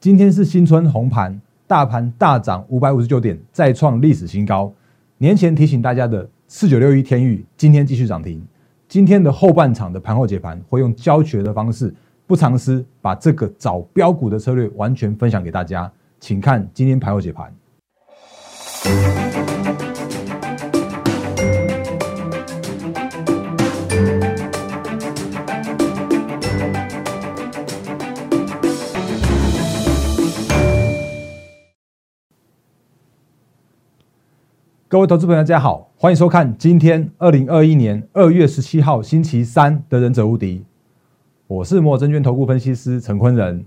今天是新春红盘，大盘大涨五百五十九点，再创历史新高。年前提醒大家的四九六一天域，今天继续涨停。今天的后半场的盘后解盘，会用教学的方式，不藏私，把这个找标股的策略完全分享给大家。请看今天盘后解盘。各位投资朋友，大家好，欢迎收看今天二零二一年二月十七号星期三的《忍者无敌》，我是摩证券投顾分析师陈坤仁。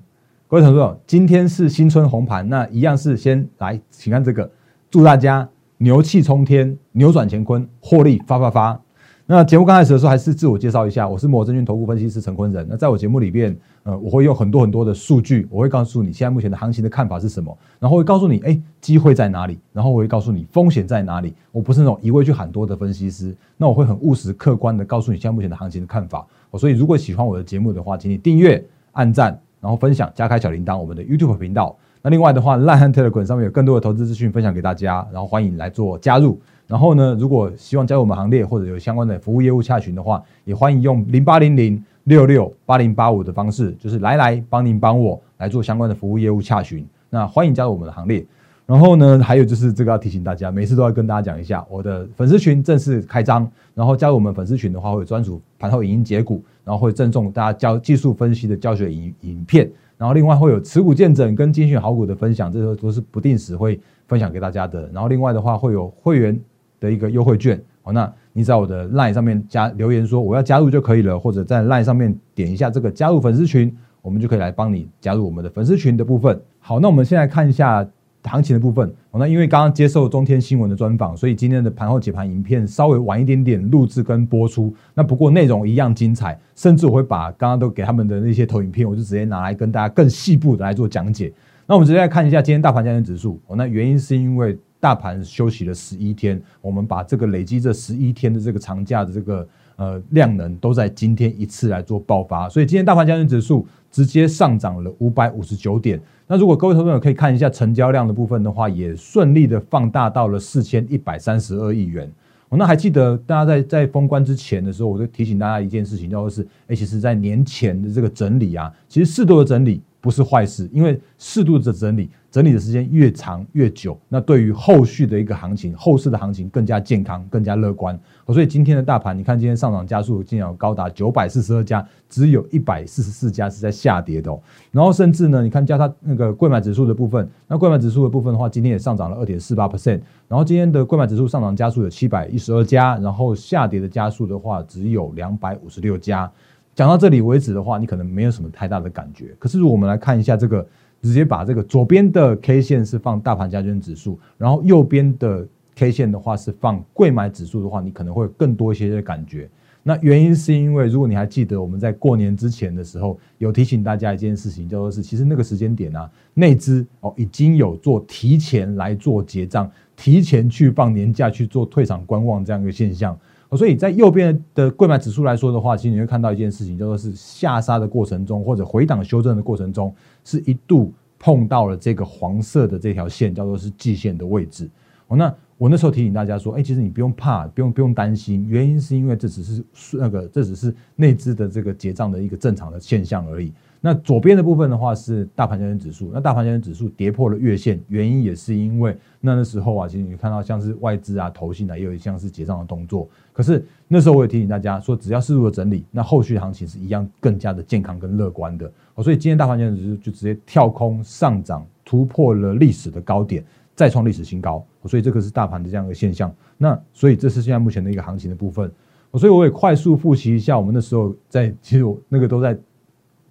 各位投资朋友，今天是新春红盘，那一样是先来，请看这个，祝大家牛气冲天，扭转乾坤，获利发发发。那节目刚开始的时候，还是自我介绍一下，我是摩证券投顾分析师陈坤仁。那在我节目里边，呃，我会用很多很多的数据，我会告诉你现在目前的行情的看法是什么，然后会告诉你，哎，机会在哪里，然后我会告诉你风险在哪里。我不是那种一味去喊多的分析师，那我会很务实客观的告诉你现在目前的行情的看法。所以如果喜欢我的节目的话，请你订阅、按赞，然后分享、加开小铃铛，我们的 YouTube 频道。那另外的话，烂汉 Telegram 上面有更多的投资资讯分享给大家，然后欢迎来做加入。然后呢，如果希望加入我们行列或者有相关的服务业务洽询的话，也欢迎用零八零零六六八零八五的方式，就是来来帮您帮我来做相关的服务业务洽询。那欢迎加入我们的行列。然后呢，还有就是这个要提醒大家，每次都要跟大家讲一下，我的粉丝群正式开张。然后加入我们粉丝群的话，会有专属盘后影音解股，然后会赠送大家教技术分析的教学影影片。然后另外会有持股见证跟精选好股的分享，这些都是不定时会分享给大家的。然后另外的话会有会员。的一个优惠券，好，那你在我的 LINE 上面加留言说我要加入就可以了，或者在 LINE 上面点一下这个加入粉丝群，我们就可以来帮你加入我们的粉丝群的部分。好，那我们现在看一下行情的部分。好，那因为刚刚接受中天新闻的专访，所以今天的盘后解盘影片稍微晚一点点录制跟播出。那不过内容一样精彩，甚至我会把刚刚都给他们的那些投影片，我就直接拿来跟大家更细部的来做讲解。那我们直接来看一下今天大盘加权指数。哦，那原因是因为。大盘休息了十一天，我们把这个累积这十一天的这个长假的这个呃量能，都在今天一次来做爆发，所以今天大盘交易指数直接上涨了五百五十九点。那如果各位投资者可以看一下成交量的部分的话，也顺利的放大到了四千一百三十二亿元。我那还记得大家在在封关之前的时候，我就提醒大家一件事情，叫做是，其实在年前的这个整理啊，其实适度的整理不是坏事，因为适度的整理。整理的时间越长越久，那对于后续的一个行情，后市的行情更加健康、更加乐观。所以今天的大盘，你看今天上涨加速竟然高达九百四十二家，只有一百四十四家是在下跌的哦。然后甚至呢，你看加它那个贵买指数的部分，那贵买指数的部分的话，今天也上涨了二点四八 percent。然后今天的贵买指数上涨加速有七百一十二家，然后下跌的加速的话只有两百五十六家。讲到这里为止的话，你可能没有什么太大的感觉。可是如果我们来看一下这个。直接把这个左边的 K 线是放大盘加权指数，然后右边的 K 线的话是放贵买指数的话，你可能会更多一些的感觉。那原因是因为，如果你还记得我们在过年之前的时候有提醒大家一件事情，叫做是其实那个时间点啊，内资哦已经有做提前来做结账，提前去放年假去做退场观望这样一个现象。所以在右边的贵买指数来说的话，其实你会看到一件事情，叫做是下杀的过程中或者回档修正的过程中，是一度碰到了这个黄色的这条线，叫做是季线的位置。哦，那我那时候提醒大家说，哎，其实你不用怕，不用不用担心，原因是因为这只是那个这只是内资的这个结账的一个正常的现象而已。那左边的部分的话是大盘交易指数，那大盘交易指数跌破了月线，原因也是因为那那时候啊，其实你看到像是外资啊、投信啊，也有像是结账的动作。可是那时候我也提醒大家说，只要适度的整理，那后续行情是一样更加的健康跟乐观的。所以今天大盘交易指数就直接跳空上涨，突破了历史的高点，再创历史新高。所以这个是大盘的这样一个现象。那所以这是现在目前的一个行情的部分。所以我也快速复习一下，我们那时候在其实我那个都在。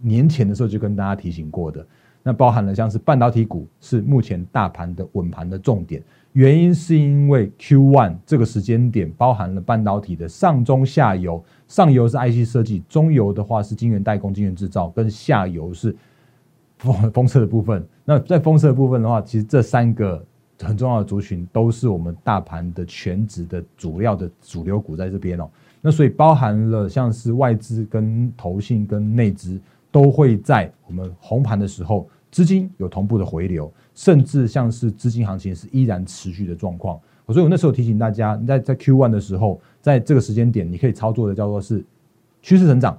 年前的时候就跟大家提醒过的，那包含了像是半导体股是目前大盘的稳盘的重点，原因是因为 Q one 这个时间点包含了半导体的上中下游，上游是 IC 设计，中游的话是晶圆代工、晶圆制造，跟下游是 封封测的部分。那在封测的部分的话，其实这三个很重要的族群都是我们大盘的全值的主要的主流股在这边哦。那所以包含了像是外资跟投信跟内资。都会在我们红盘的时候资金有同步的回流，甚至像是资金行情是依然持续的状况。所以我那时候提醒大家，在在 Q one 的时候，在这个时间点，你可以操作的叫做是趋势成长，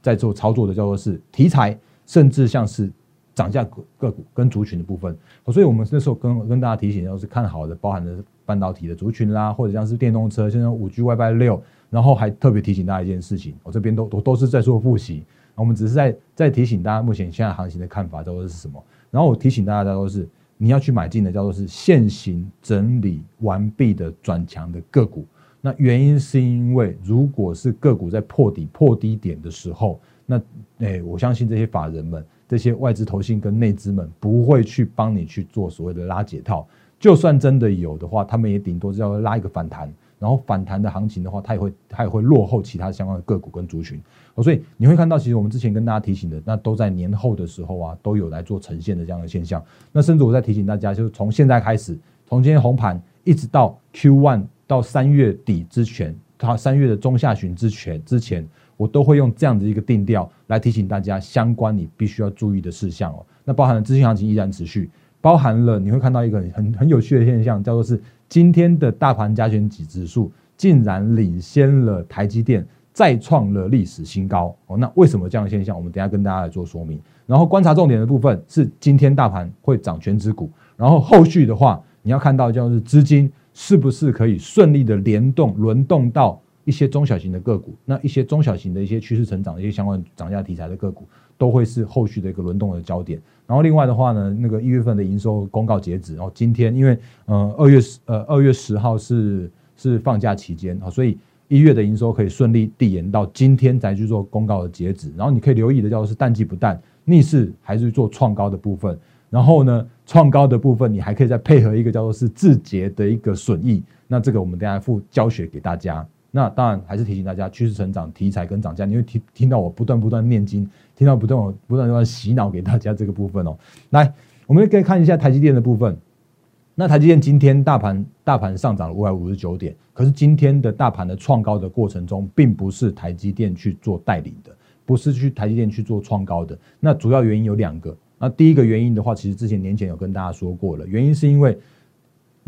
在做操作的叫做是题材，甚至像是涨价个股跟族群的部分。所以我们那时候跟跟大家提醒，要是看好的，包含的半导体的族群啦，或者像是电动车，现在五 G、WiFi 六，然后还特别提醒大家一件事情，我这边都都都是在做复习，我们只是在在提醒大家目前现在行情的看法，都是什么。然后我提醒大家，都是。你要去买进的叫做是现行整理完毕的转强的个股，那原因是因为如果是个股在破底破低点的时候，那诶，我相信这些法人们、这些外资投信跟内资们不会去帮你去做所谓的拉解套，就算真的有的话，他们也顶多是要拉一个反弹。然后反弹的行情的话，它也会它也会落后其他相关的个股跟族群，哦，所以你会看到，其实我们之前跟大家提醒的，那都在年后的时候啊，都有来做呈现的这样的现象。那甚至我在提醒大家，就是从现在开始，从今天红盘一直到 Q one 到三月底之前，它三月的中下旬之前之前，我都会用这样的一个定调来提醒大家相关你必须要注意的事项哦。那包含了资金行情依然持续，包含了你会看到一个很很有趣的现象，叫做是。今天的大盘加权指数竟然领先了台积电，再创了历史新高哦。那为什么这样的现象？我们等下跟大家来做说明。然后观察重点的部分是今天大盘会涨全指股，然后后续的话你要看到就是资金是不是可以顺利的联动轮动到一些中小型的个股，那一些中小型的一些趋势成长的一些相关涨价题材的个股。都会是后续的一个轮动的焦点。然后另外的话呢，那个一月份的营收公告截止，然后今天因为呃二月十呃二月十号是是放假期间啊，所以一月的营收可以顺利递延到今天才去做公告的截止。然后你可以留意的叫做是淡季不淡，逆势还是做创高的部分。然后呢，创高的部分你还可以再配合一个叫做是字节的一个损益。那这个我们等下附教学给大家。那当然还是提醒大家，趋势成长题材跟涨价，你会听听到我不断不断念经，听到不断不断不断洗脑给大家这个部分哦。来，我们可以看一下台积电的部分。那台积电今天大盘大盘上涨了五百五十九点，可是今天的大盘的创高的过程中，并不是台积电去做带领的，不是去台积电去做创高的。那主要原因有两个。那第一个原因的话，其实之前年前有跟大家说过了，原因是因为。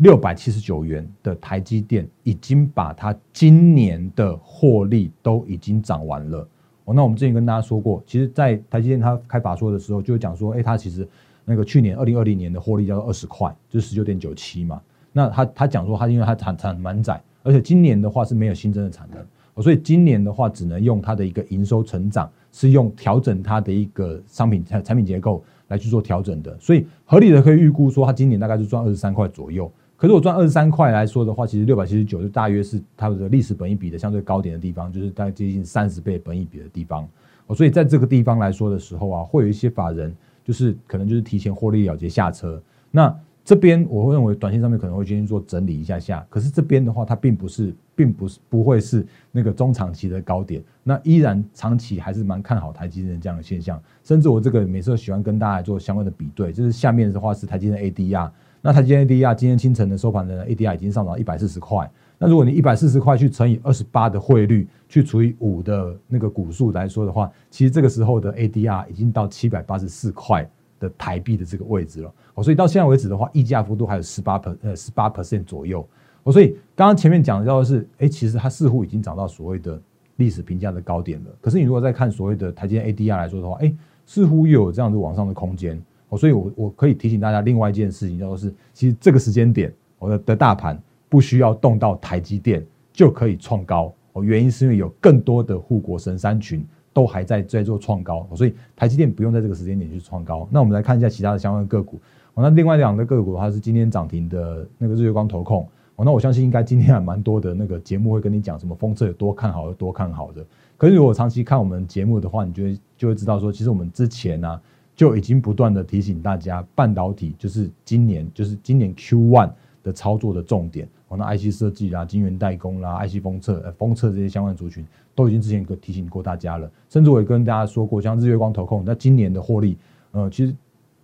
六百七十九元的台积电已经把它今年的获利都已经涨完了那我们之前跟大家说过，其实，在台积电它开法说的时候，就讲说，哎，它其实那个去年二零二零年的获利叫做二十块，就是十九点九七嘛。那他他讲说，他因为它产产满载，而且今年的话是没有新增的产能，所以今年的话只能用它的一个营收成长，是用调整它的一个商品产产品结构来去做调整的。所以合理的可以预估说，它今年大概是赚二十三块左右。可是我赚二十三块来说的话，其实六百七十九就大约是它的历史本益比的相对高点的地方，就是大概接近三十倍本益比的地方。哦，所以在这个地方来说的时候啊，会有一些法人就是可能就是提前获利了结下车。那这边我会认为短线上面可能会先做整理一下下。可是这边的话，它并不是，并不是不会是那个中长期的高点。那依然长期还是蛮看好台积电这样的现象。甚至我这个每次都喜欢跟大家做相关的比对，就是下面的话是台积电 ADR。那台积电 ADR 今天清晨的收盘的 ADR 已经上涨一百四十块。那如果你一百四十块去乘以二十八的汇率，去除以五的那个股数来说的话，其实这个时候的 ADR 已经到七百八十四块的台币的这个位置了。哦，所以到现在为止的话，溢价幅度还有十八 per 呃十八 percent 左右。哦，所以刚刚前面讲到的是，哎，其实它似乎已经涨到所谓的历史评价的高点了。可是你如果再看所谓的台积电 ADR 来说的话，哎，似乎又有这样子往上的空间。哦，所以，我我可以提醒大家另外一件事情，叫做是，其实这个时间点，我的的大盘不需要动到台积电就可以创高。哦，原因是因为有更多的护国神山群都还在在做创高，所以台积电不用在这个时间点去创高。那我们来看一下其他的相关个股。哦，那另外两个个股的话是今天涨停的那个日月光投控。哦，那我相信应该今天还蛮多的那个节目会跟你讲什么风车有多看好，多看好的。可是如果长期看我们节目的话，你就会就会知道说，其实我们之前呢。就已经不断的提醒大家，半导体就是今年就是今年 Q one 的操作的重点。哦，那 IC 设计啦、晶圆代工啦、IC 封测、呃封测这些相关族群，都已经之前提醒过大家了。甚至我也跟大家说过，像日月光投控，那今年的获利，呃，其实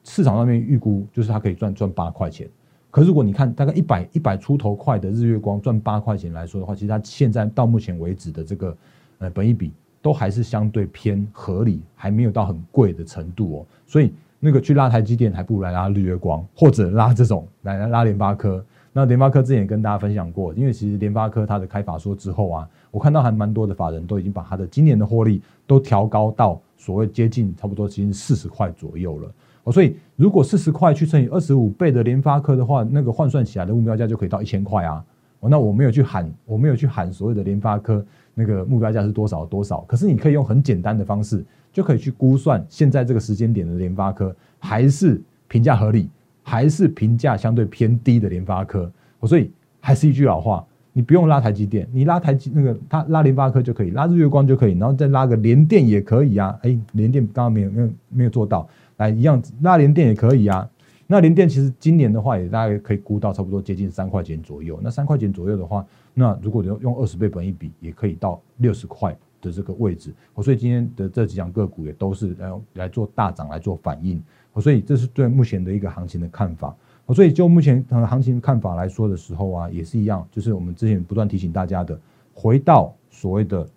市场上面预估就是它可以赚赚八块钱。可如果你看大概一百一百出头块的日月光赚八块钱来说的话，其实它现在到目前为止的这个呃本益比。都还是相对偏合理，还没有到很贵的程度哦。所以，那个去拉台积电，还不如来拉日月光，或者拉这种来来拉联发科。那联发科之前也跟大家分享过，因为其实联发科它的开法说之后啊，我看到还蛮多的法人都已经把它的今年的获利都调高到所谓接近差不多接近四十块左右了。哦，所以如果四十块去乘以二十五倍的联发科的话，那个换算起来的目标价就可以到一千块啊。哦，那我没有去喊，我没有去喊所谓的联发科那个目标价是多少多少，可是你可以用很简单的方式就可以去估算现在这个时间点的联发科还是评价合理。还是评价相对偏低的联发科，我所以还是一句老话，你不用拉台积电，你拉台积那个他拉联发科就可以，拉日月光就可以，然后再拉个联电也可以啊。哎，联电刚刚没有没有没有做到，来一样拉联电也可以啊。那联电其实今年的话也大概可以估到差不多接近三块钱左右。那三块钱左右的话，那如果用用二十倍本一比，也可以到六十块的这个位置。所以今天的这几样个股也都是来来做大涨来做反应。所以这是对目前的一个行情的看法。所以就目前行情看法来说的时候啊，也是一样，就是我们之前不断提醒大家的，回到所谓的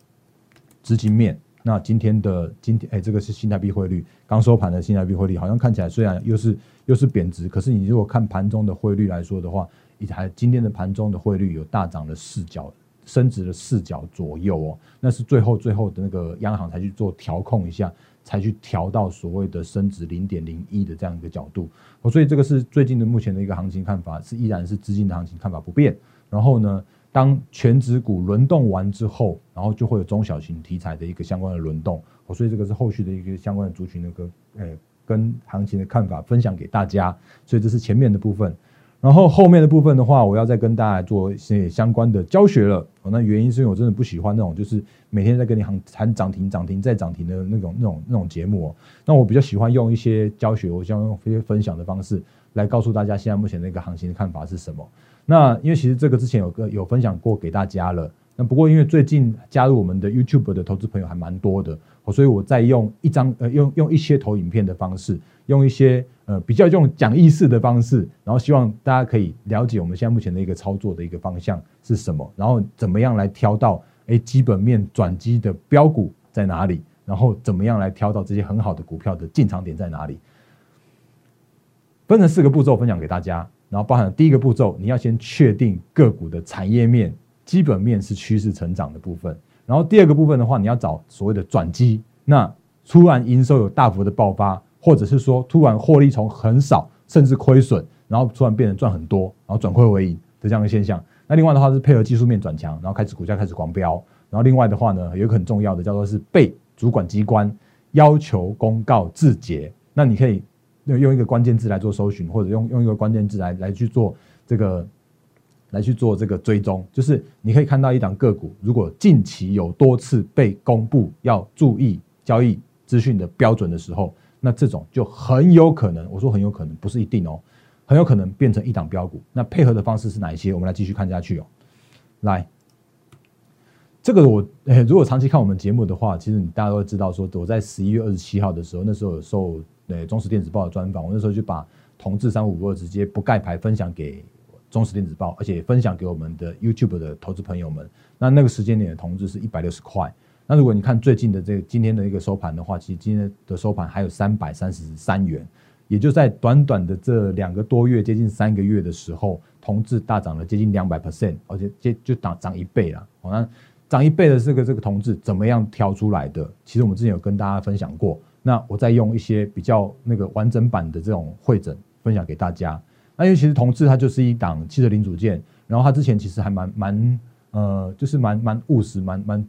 资金面。那今天的今天，哎，这个是新台币汇率刚收盘的新台币汇率，好像看起来虽然又是又是贬值，可是你如果看盘中的汇率来说的话，还今天的盘中的汇率有大涨了四角，升值了四角左右哦。那是最后最后的那个央行才去做调控一下。才去调到所谓的升值零点零一的这样一个角度，所以这个是最近的目前的一个行情看法，是依然是资金的行情看法不变。然后呢，当全指股轮动完之后，然后就会有中小型题材的一个相关的轮动，所以这个是后续的一个相关的族群的个诶跟行情的看法分享给大家。所以这是前面的部分。然后后面的部分的话，我要再跟大家做一些相关的教学了。那原因是因为我真的不喜欢那种就是每天在跟你喊喊涨停、涨停再涨停的那种、那种、那种节目哦。那我比较喜欢用一些教学，我想用一些分享的方式来告诉大家现在目前的一个行情的看法是什么。那因为其实这个之前有个有分享过给大家了。那不过因为最近加入我们的 YouTube 的投资朋友还蛮多的，所以我在用一张呃用用一些投影片的方式，用一些呃比较用讲义式的方式，然后希望大家可以了解我们现在目前的一个操作的一个方向是什么，然后怎么样来挑到哎基本面转机的标股在哪里，然后怎么样来挑到这些很好的股票的进场点在哪里，分成四个步骤分享给大家，然后包含第一个步骤，你要先确定个股的产业面。基本面是趋势成长的部分，然后第二个部分的话，你要找所谓的转机。那突然营收有大幅的爆发，或者是说突然获利从很少甚至亏损，然后突然变成赚很多，然后转亏为盈的这样的现象。那另外的话是配合技术面转强，然后开始股价开始狂飙。然后另外的话呢，有一个很重要的叫做是被主管机关要求公告自结。那你可以用一个关键字来做搜寻，或者用用一个关键字来来去做这个。来去做这个追踪，就是你可以看到一档个股，如果近期有多次被公布要注意交易资讯的标准的时候，那这种就很有可能，我说很有可能，不是一定哦，很有可能变成一档标股。那配合的方式是哪一些？我们来继续看下去哦。来，这个我，如果长期看我们节目的话，其实你大家都知道，说我在十一月二十七号的时候，那时候有受中时电子报的专访，我那时候就把同志三五二直接不盖牌分享给。中实电子报，而且分享给我们的 YouTube 的投资朋友们。那那个时间点的同志是一百六十块。那如果你看最近的这个今天的一个收盘的话，其实今天的收盘还有三百三十三元，也就在短短的这两个多月，接近三个月的时候，同志大涨了接近两百 percent，而且接就涨涨一倍了。好，那涨一倍的这个这个同志怎么样挑出来的？其实我们之前有跟大家分享过。那我再用一些比较那个完整版的这种会诊分享给大家。那因为其实同志它就是一档汽车零组件，然后它之前其实还蛮蛮呃，就是蛮蛮务实、蛮蛮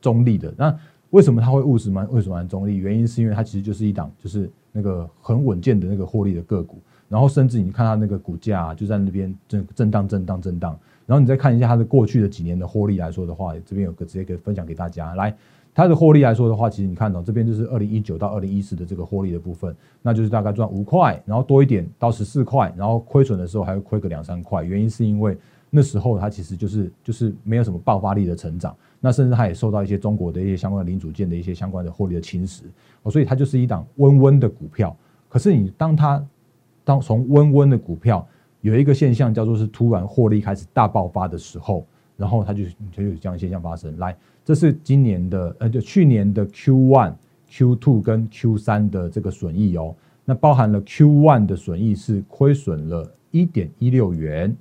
中立的。那为什么它会务实、蛮为什么蛮中立？原因是因为它其实就是一档就是那个很稳健的那个获利的个股。然后甚至你看它那个股价就在那边震震荡、震荡、震荡。然后你再看一下它的过去的几年的获利来说的话，这边有个直接可以分享给大家来。它的获利来说的话，其实你看到这边就是二零一九到二零一四的这个获利的部分，那就是大概赚五块，然后多一点到十四块，然后亏损的时候还会亏个两三块。原因是因为那时候它其实就是就是没有什么爆发力的成长，那甚至它也受到一些中国的一些相关的零组件的一些相关的获利的侵蚀，所以它就是一档温温的股票。可是你当它当从温温的股票有一个现象叫做是突然获利开始大爆发的时候，然后它就就有这样现象发生来。这是今年的，呃，就去年的 Q one、Q two 跟 Q 三的这个损益哦。那包含了 Q one 的损益是亏损了一点一六元，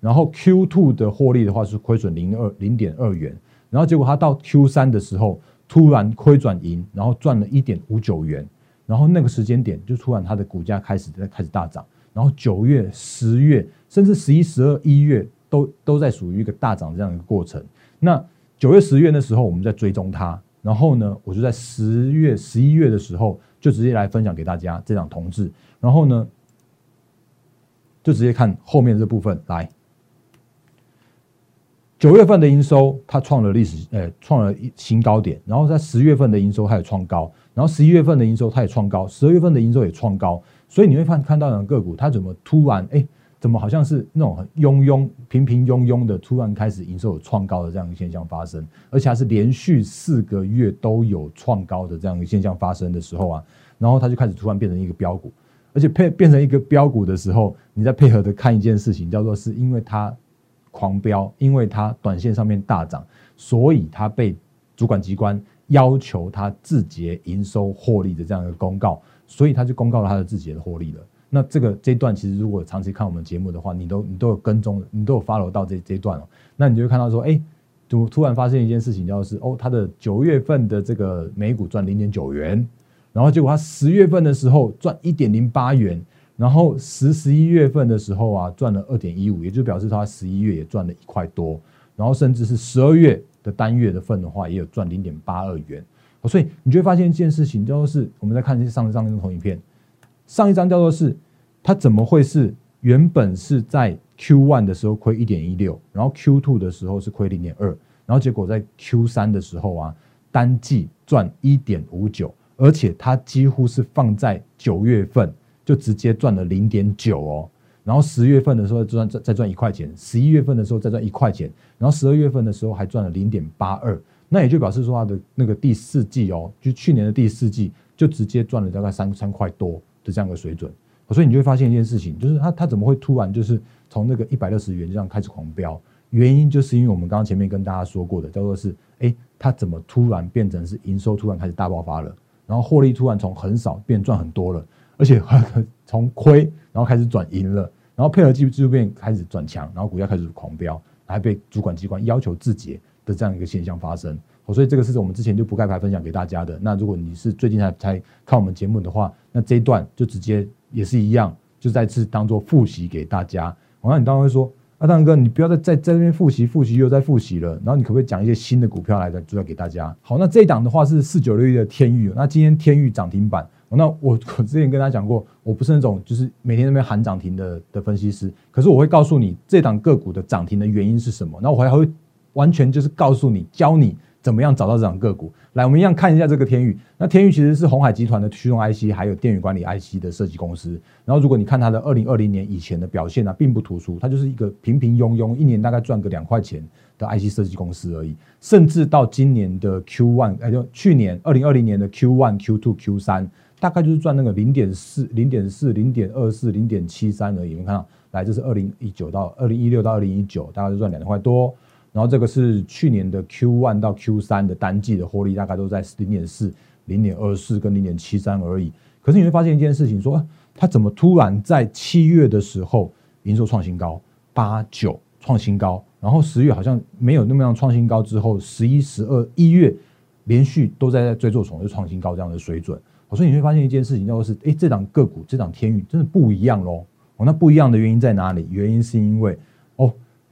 然后 Q two 的获利的话是亏损零二零点二元，然后结果它到 Q 三的时候突然亏转盈，然后赚了一点五九元，然后那个时间点就突然它的股价开始在开始大涨，然后九月、十月甚至十一、十二、一月都都在属于一个大涨这样一个过程。那九月、十月的时候我们在追踪它。然后呢，我就在十月、十一月的时候，就直接来分享给大家这档同志。然后呢，就直接看后面这部分来。九月份的营收，它创了历史，呃，创了新高点。然后在十月份的营收，它也创高。然后十一月份的营收，它也创高。十二月份的营收也创高。所以你会看看到两个股，它怎么突然哎？怎么好像是那种很庸庸平平庸庸的，突然开始营收有创高的这样一个现象发生，而且还是连续四个月都有创高的这样一个现象发生的时候啊，然后它就开始突然变成一个标股，而且配变成一个标股的时候，你再配合的看一件事情，叫做是因为它狂飙，因为它短线上面大涨，所以它被主管机关要求它自结营收获利的这样一个公告，所以它就公告了它的自结的获利了。那这个这一段其实如果长期看我们节目的话，你都你都有跟踪，你都有 follow 到这这一段哦。那你就会看到说，哎，突突然发现一件事情，就是哦，它的九月份的这个每股赚零点九元，然后结果它十月份的时候赚一点零八元，然后十十一月份的时候啊赚了二点一五，也就表示它十一月也赚了一块多，然后甚至是十二月的单月的份的话，也有赚零点八二元。所以你就会发现一件事情，就是我们在看上上一张投影片，上一张叫做是。它怎么会是原本是在 Q one 的时候亏一点一六，然后 Q two 的时候是亏零点二，然后结果在 Q 三的时候啊，单季赚一点五九，而且它几乎是放在九月份就直接赚了零点九哦，然后十月份的时候赚再再赚一块钱，十一月份的时候再赚一块钱，然后十二月份的时候还赚了零点八二，那也就表示说它的那个第四季哦，就去年的第四季就直接赚了大概三三块多的这样的水准。所以你就会发现一件事情，就是它它怎么会突然就是从那个一百六十元这样开始狂飙？原因就是因为我们刚刚前面跟大家说过的，叫做是，哎，它怎么突然变成是营收突然开始大爆发了，然后获利突然从很少变赚很多了，而且从亏然后开始转盈了，然后配合技术面开始转强，然后股价开始狂飙，还被主管机关要求自结的这样一个现象发生。所以这个是我们之前就不盖牌分享给大家的。那如果你是最近才才看我们节目的话，那这一段就直接。也是一样，就再次当做复习给大家。我那你当然会说，阿当哥，你不要再在在这边复习复习又在复习了。然后你可不可以讲一些新的股票来的，主要给大家？好，那这一档的话是四九六一的天域。那今天天域涨停板。那我 我之前跟大家讲过，我不是那种就是每天那边喊涨停的的分析师。可是我会告诉你这档个股的涨停的原因是什么。那我还会完全就是告诉你，教你。怎么样找到这档个股？来，我们一样看一下这个天宇。那天宇其实是红海集团的驱动 IC，还有电源管理 IC 的设计公司。然后，如果你看它的二零二零年以前的表现呢，并不突出，它就是一个平平庸庸，一年大概赚个两块钱的 IC 设计公司而已。甚至到今年的 Q one，哎，就去年二零二零年的 Q one、Q two、Q 三，大概就是赚那个零点四、零点四、零点二四、零点七三而已。你们看到，来，这是二零一九到二零一六到二零一九，大概就赚两块多。然后这个是去年的 Q one 到 Q 三的单季的获利，大概都在零点四、零点二四跟零点七三而已。可是你会发现一件事情，说它怎么突然在七月的时候营收创新高，八九创新高，然后十月好像没有那么样创新高，之后十一、十二、一月连续都在在追做重就创新高这样的水准。所以你会发现一件事情，叫做是，哎，这档个股这档天宇真的不一样喽。哦，那不一样的原因在哪里？原因是因为。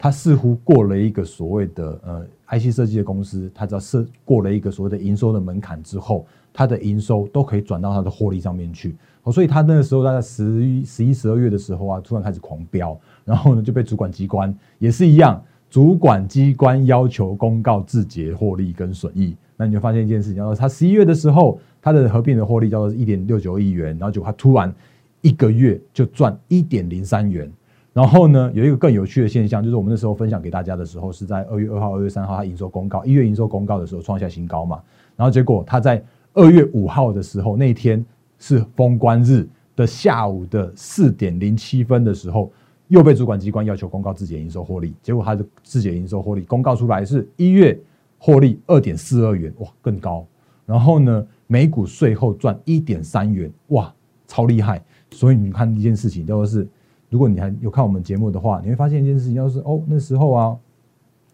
它似乎过了一个所谓的呃 IC 设计的公司，它只要设过了一个所谓的营收的门槛之后，它的营收都可以转到它的获利上面去。哦，所以它那个时候大概十一、十一、十二月的时候啊，突然开始狂飙，然后呢就被主管机关也是一样，主管机关要求公告自结获利跟损益。那你就发现一件事情，叫做它十一月的时候，它的合并的获利叫做一点六九亿元，然后就它突然一个月就赚一点零三元。然后呢，有一个更有趣的现象，就是我们那时候分享给大家的时候，是在二月二号、二月三号，它营收公告，一月营收公告的时候创下新高嘛。然后结果它在二月五号的时候，那天是封关日的下午的四点零七分的时候，又被主管机关要求公告自己的营收获利。结果它的自己的营收获利公告出来是一月获利二点四二元，哇，更高。然后呢，每股税后赚一点三元，哇。超厉害。所以你看一件事情，就是，如果你还有看我们节目的话，你会发现一件事情，就是哦，那时候啊，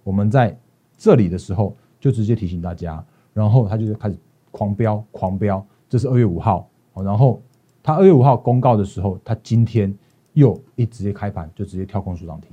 我们在这里的时候就直接提醒大家，然后他就开始狂飙狂飙，这是二月五号，然后他二月五号公告的时候，他今天又一直接开盘就直接跳空出涨停。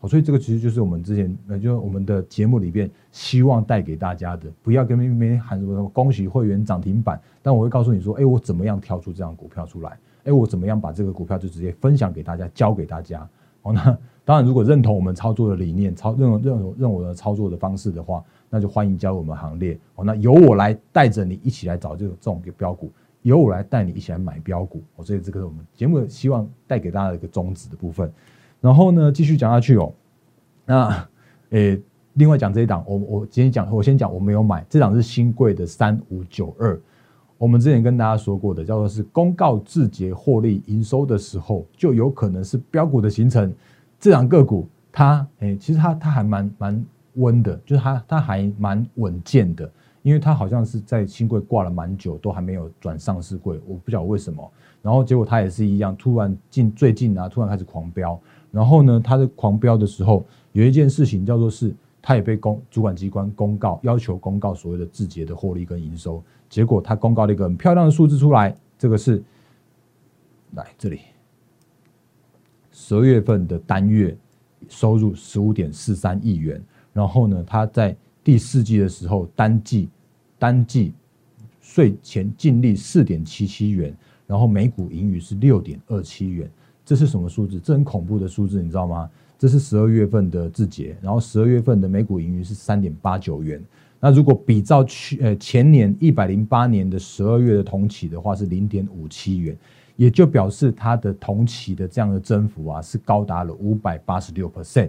好所以这个其实就是我们之前，呃，就我们的节目里边希望带给大家的，不要跟别人喊什么恭喜会员涨停板，但我会告诉你说，哎，我怎么样跳出这样股票出来？哎，我怎么样把这个股票就直接分享给大家，教给大家？哦，那当然，如果认同我们操作的理念，操认认认我的操作的方式的话，那就欢迎加入我们行列。哦，那由我来带着你一起来找这种这种标股，由我来带你一起来买标股。哦，所以这个是我们节目希望带给大家的一个宗旨的部分。然后呢，继续讲下去哦。那，诶，另外讲这一档，我我今天讲，我先讲我没有买这档是新贵的三五九二。我们之前跟大家说过的，叫做是公告字节获利营收的时候，就有可能是标股的形成。这两个股，它诶，其实它它还蛮蛮温的，就是它它还蛮稳健的，因为它好像是在新贵挂了蛮久，都还没有转上市柜，我不晓得为什么。然后结果它也是一样，突然近最近啊，突然开始狂飙。然后呢，它的狂飙的时候，有一件事情叫做是，它也被公主管机关公告，要求公告所谓的字节的获利跟营收。结果它公告了一个很漂亮的数字出来，这个是来这里，十二月份的单月收入十五点四三亿元。然后呢，它在第四季的时候单季单季税前净利四点七七元。然后每股盈余是六点二七元，这是什么数字？这很恐怖的数字，你知道吗？这是十二月份的字节，然后十二月份的每股盈余是三点八九元。那如果比照去呃前年一百零八年的十二月的同期的话，是零点五七元，也就表示它的同期的这样的增幅啊，是高达了五百八十六 percent。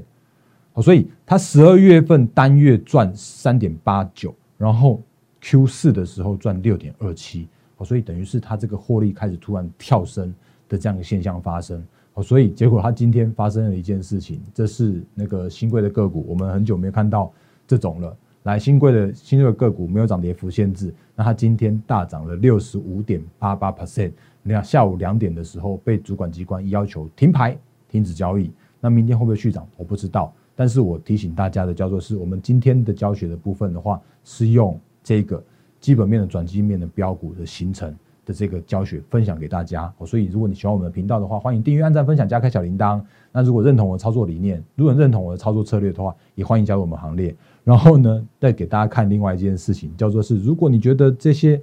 好，所以它十二月份单月赚三点八九，然后 Q 四的时候赚六点二七。哦，所以等于是它这个获利开始突然跳升的这样一个现象发生。哦，所以结果它今天发生了一件事情，这是那个新贵的个股，我们很久没有看到这种了。来，新贵的新贵个股没有涨跌幅限制，那它今天大涨了六十五点八八 percent。你看下午两点的时候被主管机关要求停牌、停止交易，那明天会不会续涨？我不知道。但是我提醒大家的叫做是我们今天的教学的部分的话，是用这个。基本面的转基面的标股的形成的这个教学分享给大家，所以如果你喜欢我们的频道的话，欢迎订阅、按赞、分享、加开小铃铛。那如果认同我的操作理念，如果认同我的操作策略的话，也欢迎加入我们行列。然后呢，再给大家看另外一件事情，叫做是如果你觉得这些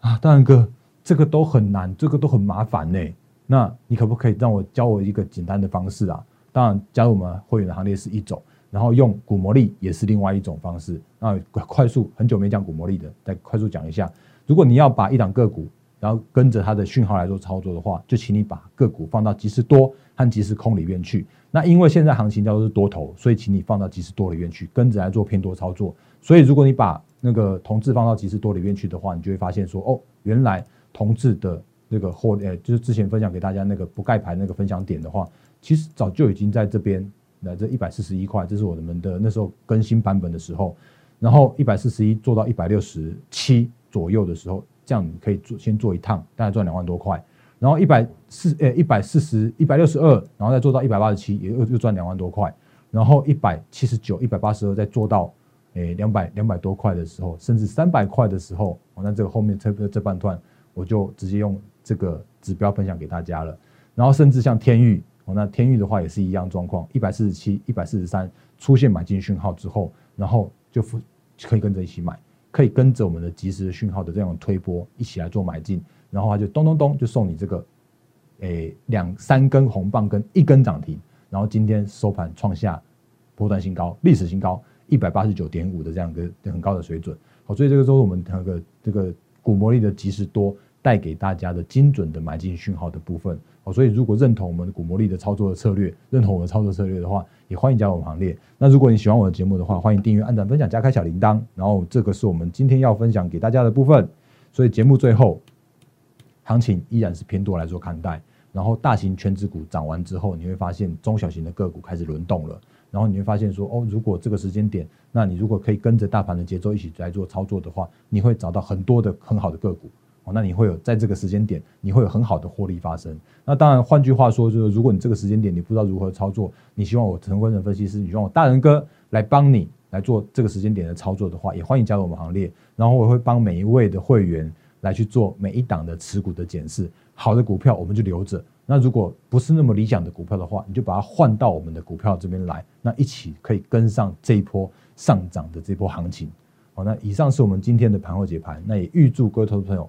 啊，大然哥这个都很难，这个都很麻烦呢，那你可不可以让我教我一个简单的方式啊？当然，加入我们会员的行列是一种。然后用股魔力也是另外一种方式。那快速很久没讲股魔力的，再快速讲一下。如果你要把一档个股，然后跟着它的讯号来做操作的话，就请你把个股放到即时多和即时空里面去。那因为现在行情叫做是多头，所以请你放到即时多里面去，跟着来做偏多操作。所以如果你把那个同质放到即时多里面去的话，你就会发现说，哦，原来同质的那个货，呃，就是之前分享给大家那个不盖牌那个分享点的话，其实早就已经在这边。那这一百四十一块，这是我们的那时候更新版本的时候，然后一百四十一做到一百六十七左右的时候，这样可以做先做一趟，大概赚两万多块。然后一百四呃一百四十一百六十二，然后再做到一百八十七，也又又赚两万多块。然后一百七十九、一百八十二再做到诶两百两百多块的时候，甚至三百块的时候，哦那这个后面这这半段我就直接用这个指标分享给大家了。然后甚至像天域。哦，那天域的话也是一样状况，一百四十七、一百四十三出现买进讯号之后，然后就可以跟着一起买，可以跟着我们的即时的讯号的这样推波一起来做买进，然后它就咚咚咚就送你这个，诶两三根红棒跟一根涨停，然后今天收盘创下波段新高、历史新高一百八十九点五的这样一个很高的水准。好，所以这个都是我们那个这个股魔力的及时多带给大家的精准的买进讯号的部分。哦，所以如果认同我们的股魔力的操作的策略，认同我的操作策略的话，也欢迎加入我们行列。那如果你喜欢我的节目的话，欢迎订阅、按赞、分享、加开小铃铛。然后这个是我们今天要分享给大家的部分。所以节目最后，行情依然是偏多来做看待。然后大型全指股涨完之后，你会发现中小型的个股开始轮动了。然后你会发现说，哦，如果这个时间点，那你如果可以跟着大盘的节奏一起来做操作的话，你会找到很多的很好的个股。哦，那你会有在这个时间点，你会有很好的获利发生。那当然，换句话说，就是如果你这个时间点你不知道如何操作，你希望我陈坤仁分析师，你希望我大人哥来帮你来做这个时间点的操作的话，也欢迎加入我们行列。然后我会帮每一位的会员来去做每一档的持股的检视，好的股票我们就留着。那如果不是那么理想的股票的话，你就把它换到我们的股票这边来，那一起可以跟上这一波上涨的这波行情。好，那以上是我们今天的盘后解盘，那也预祝各位投资朋友